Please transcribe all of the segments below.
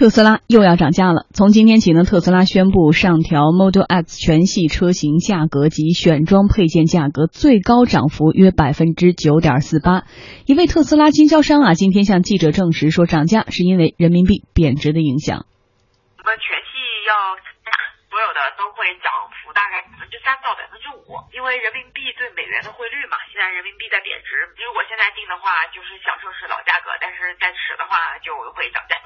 特斯拉又要涨价了。从今天起呢，特斯拉宣布上调 Model X 全系车型价格及选装配件价格，最高涨幅约百分之九点四八。一位特斯拉经销商啊，今天向记者证实说，涨价是因为人民币贬值的影响。我们全系要，所有的都会涨幅大概百分之三到百分之五，因为人民币对美元的汇率嘛，现在人民币在贬值。如果现在定的话，就是享受是老价格，但是在迟的话就会涨价。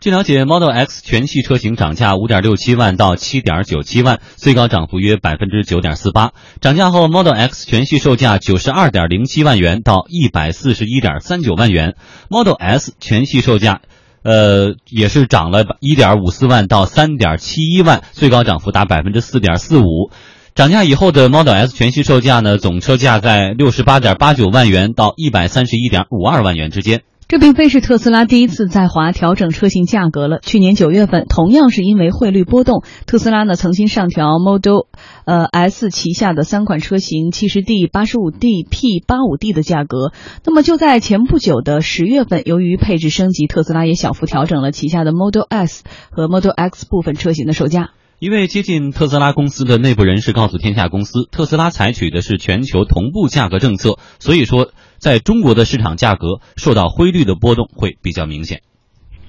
据了解，Model X 全系车型涨价五点六七万到七点九七万，最高涨幅约百分之九点四八。涨价后，Model X 全系售价九十二点零七万元到一百四十一点三九万元，Model S 全系售价，呃，也是涨了一点五四万到三点七一万，最高涨幅达百分之四点四五。涨价以后的 Model S 全系售价呢，总车价在六十八点八九万元到一百三十一点五二万元之间。这并非是特斯拉第一次在华调整车型价格了。去年九月份，同样是因为汇率波动，特斯拉呢曾经上调 Model，呃 S 旗下的三款车型七十 D、八十五 D、P 八五 D 的价格。那么就在前不久的十月份，由于配置升级，特斯拉也小幅调整了旗下的 Model S 和 Model X 部分车型的售价。一位接近特斯拉公司的内部人士告诉天下公司，特斯拉采取的是全球同步价格政策，所以说在中国的市场价格受到汇率的波动会比较明显。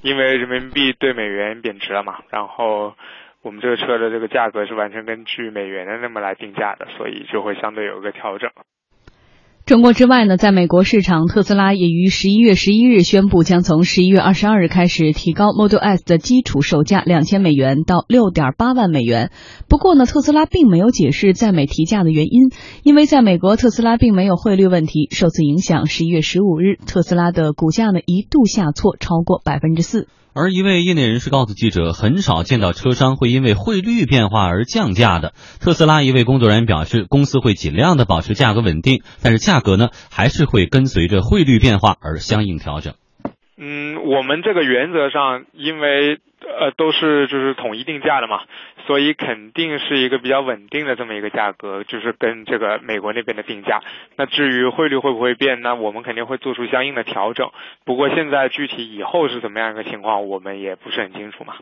因为人民币对美元贬值了嘛，然后我们这个车的这个价格是完全根据美元的那么来定价的，所以就会相对有一个调整。中国之外呢，在美国市场，特斯拉也于十一月十一日宣布，将从十一月二十二日开始提高 Model S 的基础售价两千美元到六点八万美元。不过呢，特斯拉并没有解释在美提价的原因，因为在美国特斯拉并没有汇率问题受此影响。十一月十五日，特斯拉的股价呢一度下挫超过百分之四。而一位业内人士告诉记者，很少见到车商会因为汇率变化而降价的。特斯拉一位工作人员表示，公司会尽量的保持价格稳定，但是价格呢还是会跟随着汇率变化而相应调整。嗯，我们这个原则上，因为呃都是就是统一定价的嘛，所以肯定是一个比较稳定的这么一个价格，就是跟这个美国那边的定价。那至于汇率会不会变，那我们肯定会做出相应的调整。不过现在具体以后是怎么样一个情况，我们也不是很清楚嘛。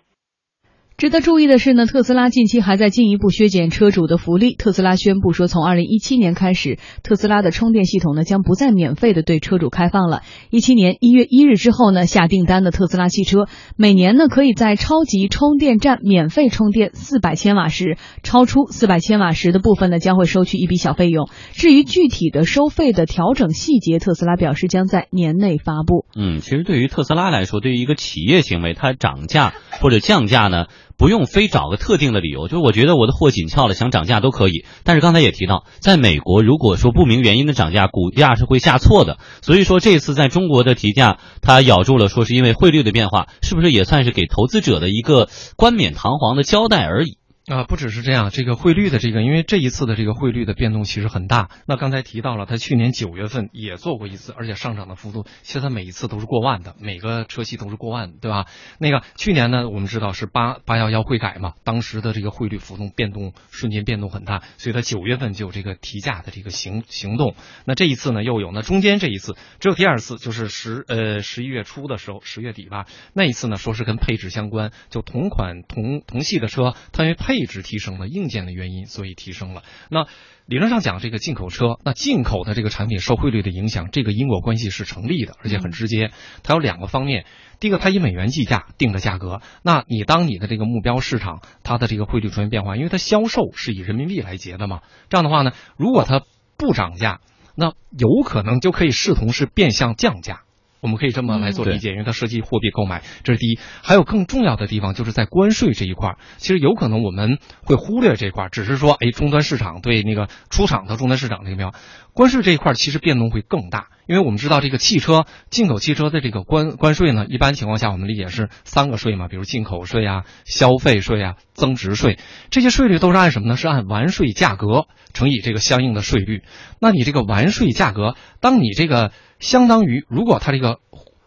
值得注意的是呢，特斯拉近期还在进一步削减车主的福利。特斯拉宣布说，从二零一七年开始，特斯拉的充电系统呢将不再免费的对车主开放了。一七年一月一日之后呢，下订单的特斯拉汽车每年呢可以在超级充电站免费充电四百千瓦时，超出四百千瓦时的部分呢将会收取一笔小费用。至于具体的收费的调整细节，特斯拉表示将在年内发布。嗯，其实对于特斯拉来说，对于一个企业行为，它涨价或者降价呢？不用非找个特定的理由，就是我觉得我的货紧俏了，想涨价都可以。但是刚才也提到，在美国，如果说不明原因的涨价，股价是会下挫的。所以说这次在中国的提价，它咬住了，说是因为汇率的变化，是不是也算是给投资者的一个冠冕堂皇的交代而已？啊，不只是这样，这个汇率的这个，因为这一次的这个汇率的变动其实很大。那刚才提到了，它去年九月份也做过一次，而且上涨的幅度，其实它每一次都是过万的，每个车系都是过万，对吧？那个去年呢，我们知道是八八幺幺汇改嘛，当时的这个汇率浮动变动瞬间变动很大，所以它九月份就有这个提价的这个行行动。那这一次呢，又有那中间这一次只有第二次，就是十呃十一月初的时候，十月底吧，那一次呢说是跟配置相关，就同款同同系的车，它因为配置提升了，硬件的原因，所以提升了。那理论上讲，这个进口车，那进口的这个产品受汇率的影响，这个因果关系是成立的，而且很直接。它有两个方面，第一个，它以美元计价定的价格。那你当你的这个目标市场，它的这个汇率出现变化，因为它销售是以人民币来结的嘛，这样的话呢，如果它不涨价，那有可能就可以视同是变相降价。我们可以这么来做理解，因为它涉及货币购买，这是第一。还有更重要的地方，就是在关税这一块，其实有可能我们会忽略这块，只是说，哎，终端市场对那个出厂的终端市场这个标，关税这一块其实变动会更大，因为我们知道这个汽车进口汽车的这个关关税呢，一般情况下我们理解是三个税嘛，比如进口税啊、消费税啊、增值税，这些税率都是按什么呢？是按完税价格乘以这个相应的税率。那你这个完税价格，当你这个相当于，如果它这个，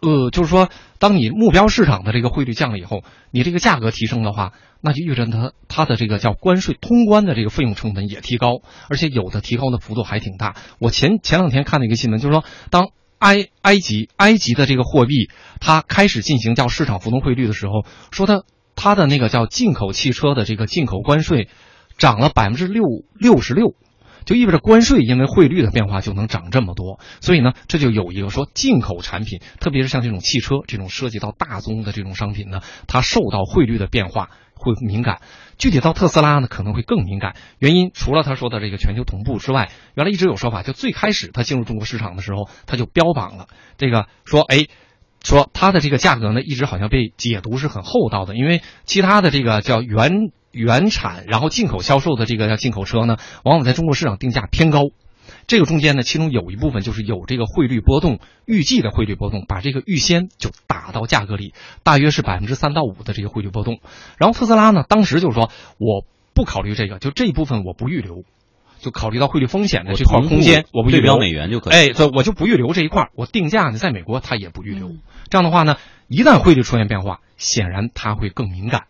呃，就是说，当你目标市场的这个汇率降了以后，你这个价格提升的话，那就意味着它它的这个叫关税通关的这个费用成本也提高，而且有的提高的幅度还挺大。我前前两天看了一个新闻，就是说，当埃埃及埃及的这个货币，它开始进行叫市场浮动汇率的时候，说它它的那个叫进口汽车的这个进口关税涨了百分之六六十六。就意味着关税因为汇率的变化就能涨这么多，所以呢，这就有一个说进口产品，特别是像这种汽车这种涉及到大宗的这种商品呢，它受到汇率的变化会敏感。具体到特斯拉呢，可能会更敏感。原因除了他说的这个全球同步之外，原来一直有说法，就最开始它进入中国市场的时候，它就标榜了这个说，哎，说它的这个价格呢，一直好像被解读是很厚道的，因为其他的这个叫原。原产然后进口销售的这个叫进口车呢，往往在中国市场定价偏高。这个中间呢，其中有一部分就是有这个汇率波动，预计的汇率波动，把这个预先就打到价格里，大约是百分之三到五的这个汇率波动。然后特斯拉呢，当时就是说我不考虑这个，就这一部分我不预留，就考虑到汇率风险的这块空间，我不对标美元就可以。哎，这我就不预留这一块，我定价呢，在美国它也不预留。这样的话呢，一旦汇率出现变化，显然它会更敏感。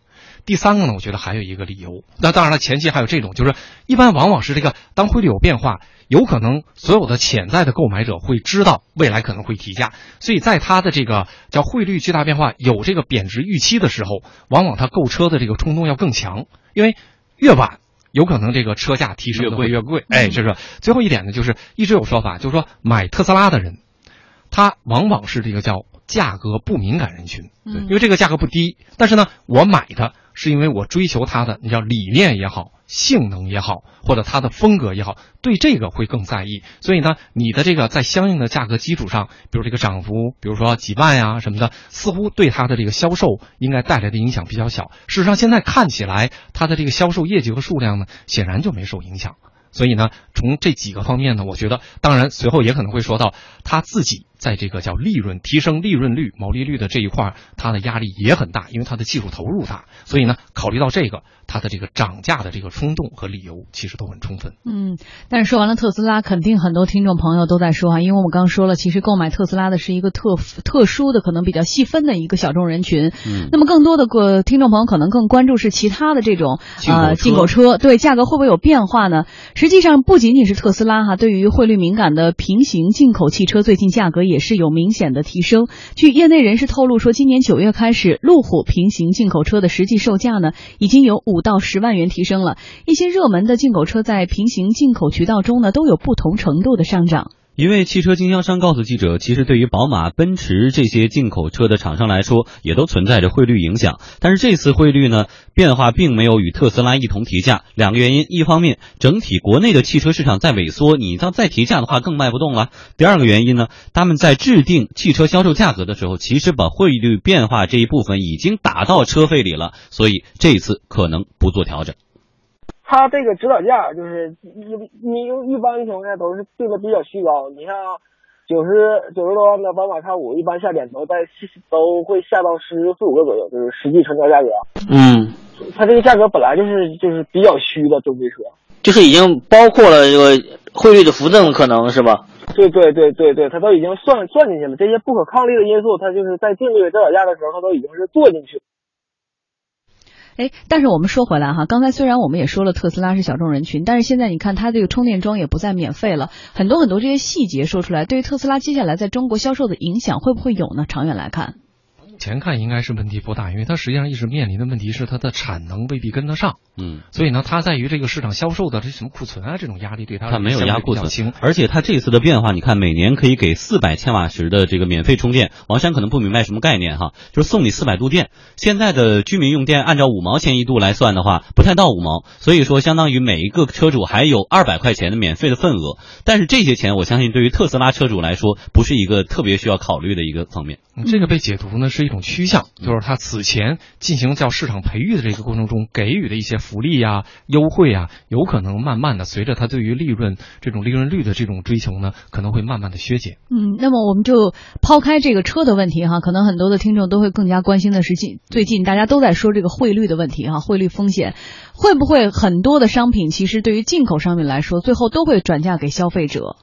第三个呢，我觉得还有一个理由。那当然了，前期还有这种，就是一般往往是这个，当汇率有变化，有可能所有的潜在的购买者会知道未来可能会提价，所以在它的这个叫汇率巨大变化有这个贬值预期的时候，往往他购车的这个冲动要更强，因为越晚有可能这个车价提升越贵越贵。哎，这是最后一点呢，就是一直有说法，就是说买特斯拉的人，他往往是这个叫价格不敏感人群，因为这个价格不低，但是呢，我买它。是因为我追求它的，你叫理念也好，性能也好，或者它的风格也好，对这个会更在意。所以呢，你的这个在相应的价格基础上，比如这个涨幅，比如说几万呀什么的，似乎对它的这个销售应该带来的影响比较小。事实上，现在看起来它的这个销售业绩和数量呢，显然就没受影响。所以呢，从这几个方面呢，我觉得，当然随后也可能会说到他自己在这个叫利润提升、利润率、毛利率的这一块，它的压力也很大，因为它的技术投入大。所以呢，考虑到这个。它的这个涨价的这个冲动和理由其实都很充分。嗯，但是说完了特斯拉，肯定很多听众朋友都在说啊，因为我们刚说了，其实购买特斯拉的是一个特特殊的、可能比较细分的一个小众人群。嗯，那么更多的个听众朋友可能更关注是其他的这种呃进口车，对价格会不会有变化呢？实际上不仅仅是特斯拉哈，对于汇率敏感的平行进口汽车，最近价格也是有明显的提升。据业内人士透露说，今年九月开始，路虎平行进口车的实际售价呢，已经有五。到十万元提升了一些热门的进口车，在平行进口渠道中呢，都有不同程度的上涨。一位汽车经销商告诉记者，其实对于宝马、奔驰这些进口车的厂商来说，也都存在着汇率影响。但是这次汇率呢变化并没有与特斯拉一同提价，两个原因：一方面，整体国内的汽车市场在萎缩，你要再提价的话更卖不动了；第二个原因呢，他们在制定汽车销售价格的时候，其实把汇率变化这一部分已经打到车费里了，所以这一次可能不做调整。它这个指导价就是一你一般情况下都是定的比较虚高，你像九十九十多万的宝马 X 五，一般下点都在都会下到十四五个左右，就是实际成交价格。嗯，它这个价格本来就是就是比较虚的中规车，就是已经包括了这个汇率的浮动可能是吧？对对对对对，它都已经算算进去了，这些不可抗力的因素，它就是在定这个指导价的时候，它都已经是做进去。哎，但是我们说回来哈，刚才虽然我们也说了特斯拉是小众人群，但是现在你看它这个充电桩也不再免费了，很多很多这些细节说出来，对于特斯拉接下来在中国销售的影响会不会有呢？长远来看。前看应该是问题不大，因为它实际上一直面临的问题是它的产能未必跟得上。嗯，所以呢，它在于这个市场销售的这什么库存啊这种压力对它它没有压库存，而且它这次的变化，你看每年可以给四百千瓦时的这个免费充电。王山可能不明白什么概念哈，就是送你四百度电。现在的居民用电按照五毛钱一度来算的话，不太到五毛，所以说相当于每一个车主还有二百块钱的免费的份额。但是这些钱，我相信对于特斯拉车主来说，不是一个特别需要考虑的一个方面。这个被解读呢是一种趋向。就是他此前进行叫市场培育的这个过程中给予的一些福利呀、优惠啊，有可能慢慢的随着他对于利润这种利润率的这种追求呢，可能会慢慢的削减。嗯，那么我们就抛开这个车的问题哈，可能很多的听众都会更加关心的是近最近大家都在说这个汇率的问题哈，汇率风险会不会很多的商品其实对于进口商品来说，最后都会转嫁给消费者？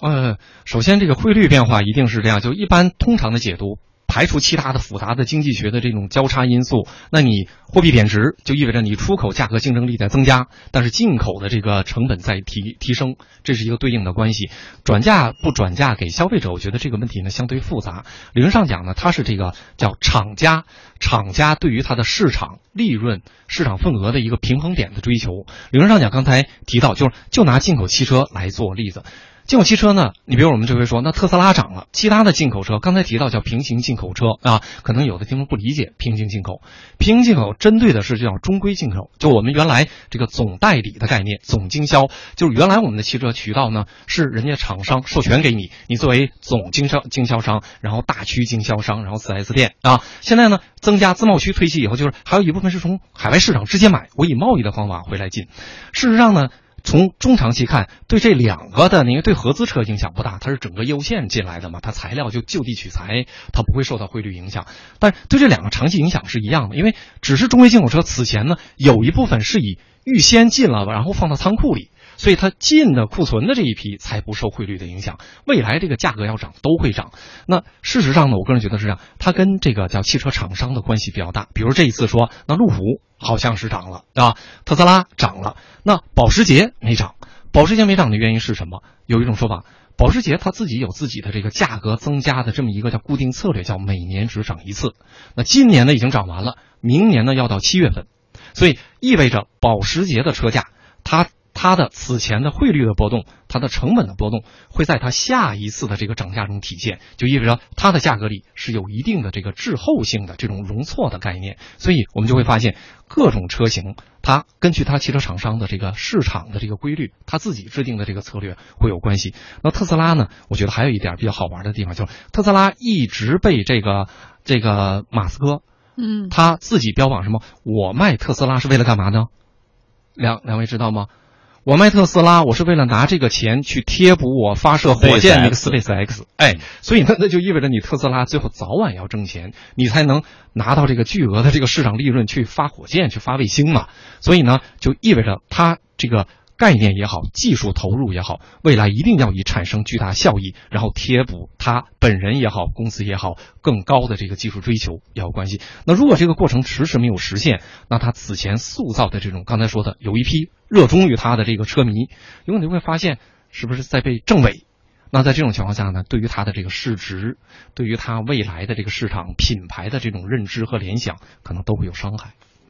呃，首先这个汇率变化一定是这样，就一般通常的解读。排除其他的复杂的经济学的这种交叉因素，那你货币贬值就意味着你出口价格竞争力在增加，但是进口的这个成本在提提升，这是一个对应的关系。转嫁不转嫁给消费者，我觉得这个问题呢相对复杂。理论上讲呢，它是这个叫厂家，厂家对于它的市场利润、市场份额的一个平衡点的追求。理论上讲，刚才提到就是就拿进口汽车来做例子。进口汽车呢？你比如我们这回说，那特斯拉涨了，其他的进口车，刚才提到叫平行进口车啊，可能有的听众不理解平行进口。平行进口针对的是叫中规进口，就我们原来这个总代理的概念，总经销，就是原来我们的汽车渠道呢是人家厂商授权给你，你作为总经销经销商，然后大区经销商，然后四 S 店啊。现在呢，增加自贸区推起以后，就是还有一部分是从海外市场直接买，我以贸易的方法回来进。事实上呢。从中长期看，对这两个的，因为对合资车影响不大，它是整个业务线进来的嘛，它材料就就地取材，它不会受到汇率影响。但对这两个长期影响是一样的，因为只是中微进口车此前呢，有一部分是以预先进了，然后放到仓库里，所以它进的库存的这一批才不受汇率的影响。未来这个价格要涨都会涨。那事实上呢，我个人觉得是这样，它跟这个叫汽车厂商的关系比较大。比如这一次说，那路虎。好像是涨了，对吧？特斯拉涨了，那保时捷没涨。保时捷没涨的原因是什么？有一种说法，保时捷它自己有自己的这个价格增加的这么一个叫固定策略，叫每年只涨一次。那今年呢已经涨完了，明年呢要到七月份，所以意味着保时捷的车价它。它的此前的汇率的波动，它的成本的波动，会在它下一次的这个涨价中体现，就意味着它的价格里是有一定的这个滞后性的这种容错的概念。所以我们就会发现，各种车型它根据它汽车厂商的这个市场的这个规律，它自己制定的这个策略会有关系。那特斯拉呢？我觉得还有一点比较好玩的地方，就是特斯拉一直被这个这个马斯克，嗯，他自己标榜什么？我卖特斯拉是为了干嘛呢？两两位知道吗？我卖特斯拉，我是为了拿这个钱去贴补我发射火箭那个 Space X，哎，所以那 那就意味着你特斯拉最后早晚要挣钱，你才能拿到这个巨额的这个市场利润去发火箭、去发卫星嘛。所以呢，就意味着它这个。概念也好，技术投入也好，未来一定要以产生巨大效益，然后贴补他本人也好，公司也好，更高的这个技术追求要有关系。那如果这个过程迟迟没有实现，那他此前塑造的这种刚才说的有一批热衷于他的这个车迷，有可能会发现是不是在被证伪？那在这种情况下呢，对于他的这个市值，对于他未来的这个市场品牌的这种认知和联想，可能都会有伤害。